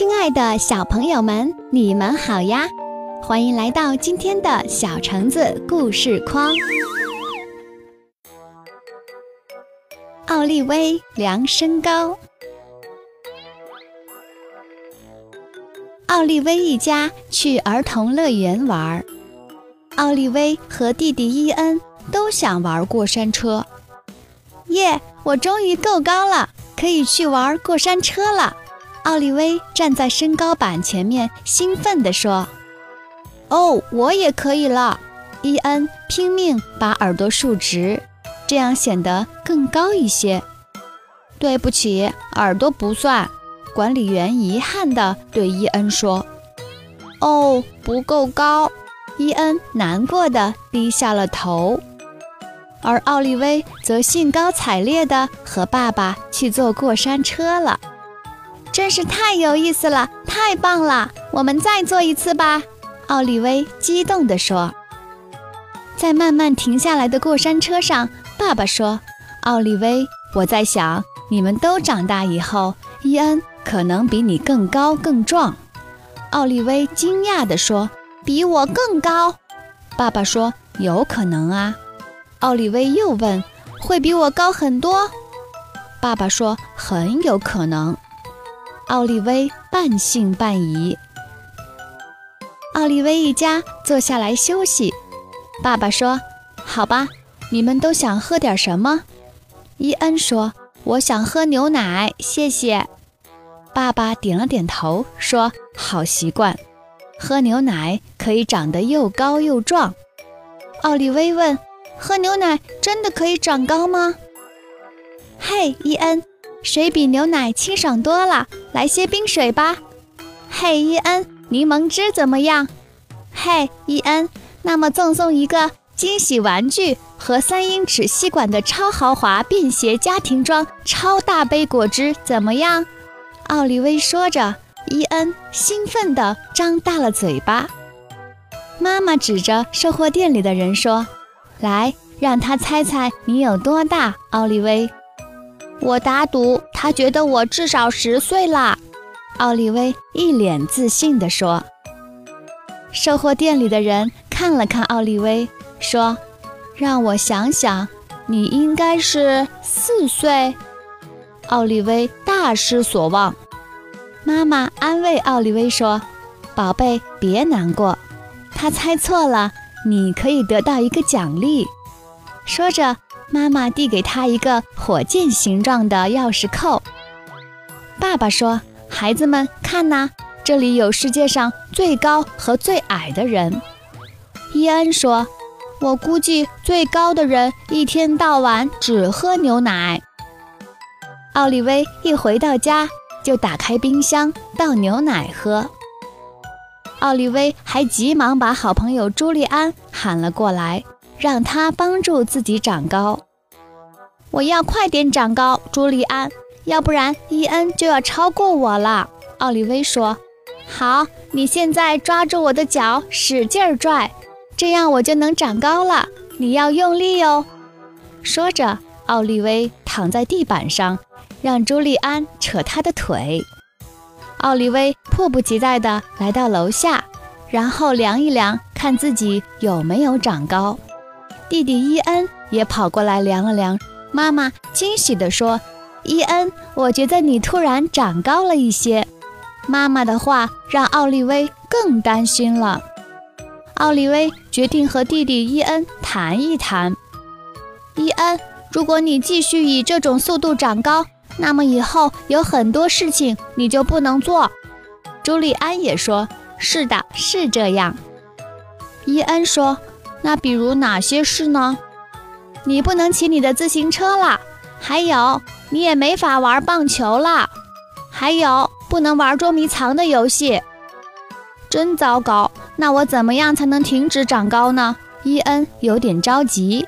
亲爱的小朋友们，你们好呀！欢迎来到今天的小橙子故事框。奥利威量身高。奥利威一家去儿童乐园玩，奥利威和弟弟伊恩都想玩过山车。耶！我终于够高了，可以去玩过山车了。奥利威站在身高板前面，兴奋地说：“哦，我也可以了！”伊恩拼命把耳朵竖直，这样显得更高一些。对不起，耳朵不算。管理员遗憾地对伊恩说：“哦，不够高。”伊恩难过的低下了头，而奥利威则兴高采烈地和爸爸去坐过山车了。真是太有意思了，太棒了！我们再做一次吧，奥利威激动地说。在慢慢停下来的过山车上，爸爸说：“奥利威，我在想，你们都长大以后，伊恩可能比你更高更壮。”奥利威惊讶地说：“比我更高？”爸爸说：“有可能啊。”奥利威又问：“会比我高很多？”爸爸说：“很有可能。”奥利威半信半疑。奥利威一家坐下来休息。爸爸说：“好吧，你们都想喝点什么？”伊恩说：“我想喝牛奶，谢谢。”爸爸点了点头，说：“好习惯，喝牛奶可以长得又高又壮。”奥利威问：“喝牛奶真的可以长高吗？”嘿，伊恩。水比牛奶清爽多了，来些冰水吧。嘿，伊恩，柠檬汁怎么样？嘿，伊恩，那么赠送一个惊喜玩具和三英尺吸管的超豪华便携家庭装超大杯果汁怎么样？奥利威说着，伊恩兴奋地张大了嘴巴。妈妈指着售货店里的人说：“来，让他猜猜你有多大，奥利威。”我打赌，他觉得我至少十岁啦。奥利威一脸自信地说。售货店里的人看了看奥利威，说：“让我想想，你应该是四岁。”奥利威大失所望。妈妈安慰奥利威说：“宝贝，别难过，他猜错了，你可以得到一个奖励。”说着。妈妈递给他一个火箭形状的钥匙扣。爸爸说：“孩子们，看呐，这里有世界上最高和最矮的人。”伊恩说：“我估计最高的人一天到晚只喝牛奶。”奥利威一回到家就打开冰箱倒牛奶喝。奥利威还急忙把好朋友朱利安喊了过来。让他帮助自己长高。我要快点长高，朱利安，要不然伊恩就要超过我了。奥利威说：“好，你现在抓住我的脚，使劲儿拽，这样我就能长高了。你要用力哦。”说着，奥利威躺在地板上，让朱利安扯他的腿。奥利威迫不及待地来到楼下，然后量一量，看自己有没有长高。弟弟伊恩也跑过来量了量，妈妈惊喜地说：“伊恩，我觉得你突然长高了一些。”妈妈的话让奥利威更担心了。奥利威决定和弟弟伊恩谈一谈。伊恩，如果你继续以这种速度长高，那么以后有很多事情你就不能做。朱利安也说：“是的，是这样。”伊恩说。那比如哪些事呢？你不能骑你的自行车了，还有你也没法玩棒球了，还有不能玩捉迷藏的游戏。真糟糕！那我怎么样才能停止长高呢？伊恩有点着急。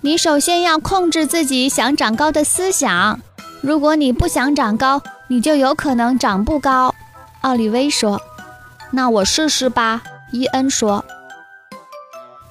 你首先要控制自己想长高的思想。如果你不想长高，你就有可能长不高。奥利威说：“那我试试吧。”伊恩说。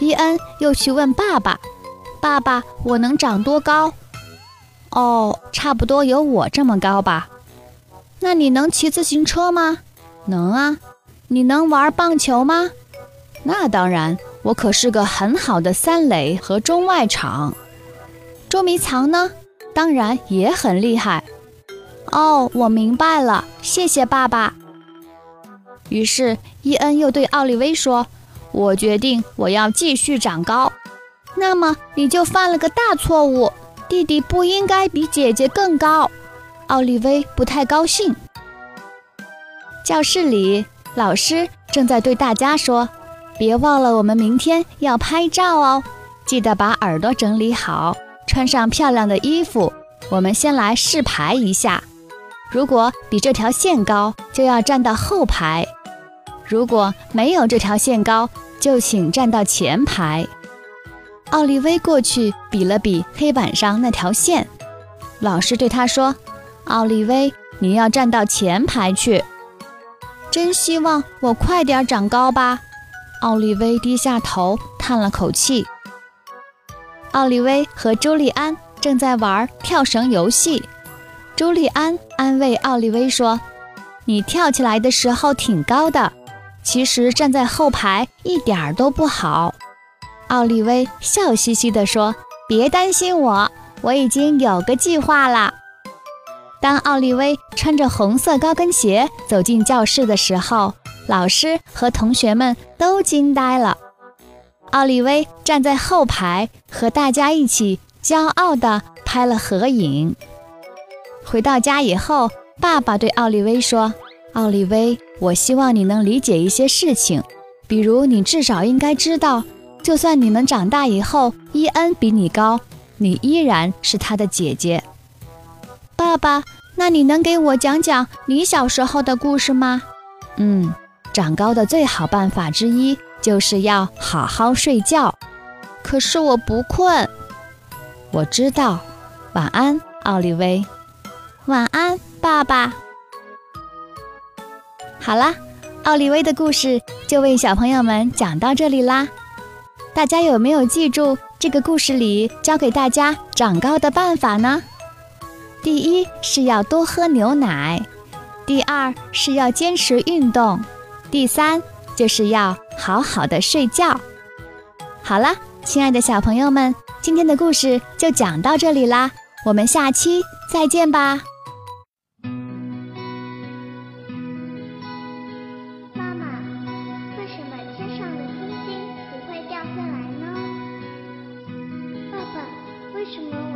伊恩又去问爸爸：“爸爸，我能长多高？”“哦，差不多有我这么高吧。”“那你能骑自行车吗？能啊。你能玩棒球吗？那当然，我可是个很好的三垒和中外场。捉迷藏呢？当然也很厉害。哦，我明白了，谢谢爸爸。于是伊恩又对奥利威说：“我决定我要继续长高。”那么你就犯了个大错误，弟弟不应该比姐姐更高。奥利威不太高兴。教室里，老师正在对大家说：“别忘了，我们明天要拍照哦，记得把耳朵整理好，穿上漂亮的衣服。我们先来试排一下。如果比这条线高，就要站到后排；如果没有这条线高，就请站到前排。”奥利威过去比了比黑板上那条线，老师对他说：“奥利威，你要站到前排去。”真希望我快点长高吧。奥利威低下头叹了口气。奥利威和朱利安正在玩跳绳游戏。朱利安安慰奥利威说：“你跳起来的时候挺高的，其实站在后排一点儿都不好。”奥利威笑嘻嘻地说：“别担心我，我已经有个计划了。”当奥利威穿着红色高跟鞋走进教室的时候，老师和同学们都惊呆了。奥利威站在后排，和大家一起骄傲地拍了合影。回到家以后，爸爸对奥利威说：“奥利威，我希望你能理解一些事情，比如你至少应该知道。”就算你们长大以后，伊恩比你高，你依然是他的姐姐。爸爸，那你能给我讲讲你小时候的故事吗？嗯，长高的最好办法之一就是要好好睡觉。可是我不困。我知道。晚安，奥利威。晚安，爸爸。好啦，奥利威的故事就为小朋友们讲到这里啦。大家有没有记住这个故事里教给大家长高的办法呢？第一是要多喝牛奶，第二是要坚持运动，第三就是要好好的睡觉。好了，亲爱的小朋友们，今天的故事就讲到这里啦，我们下期再见吧。emotional.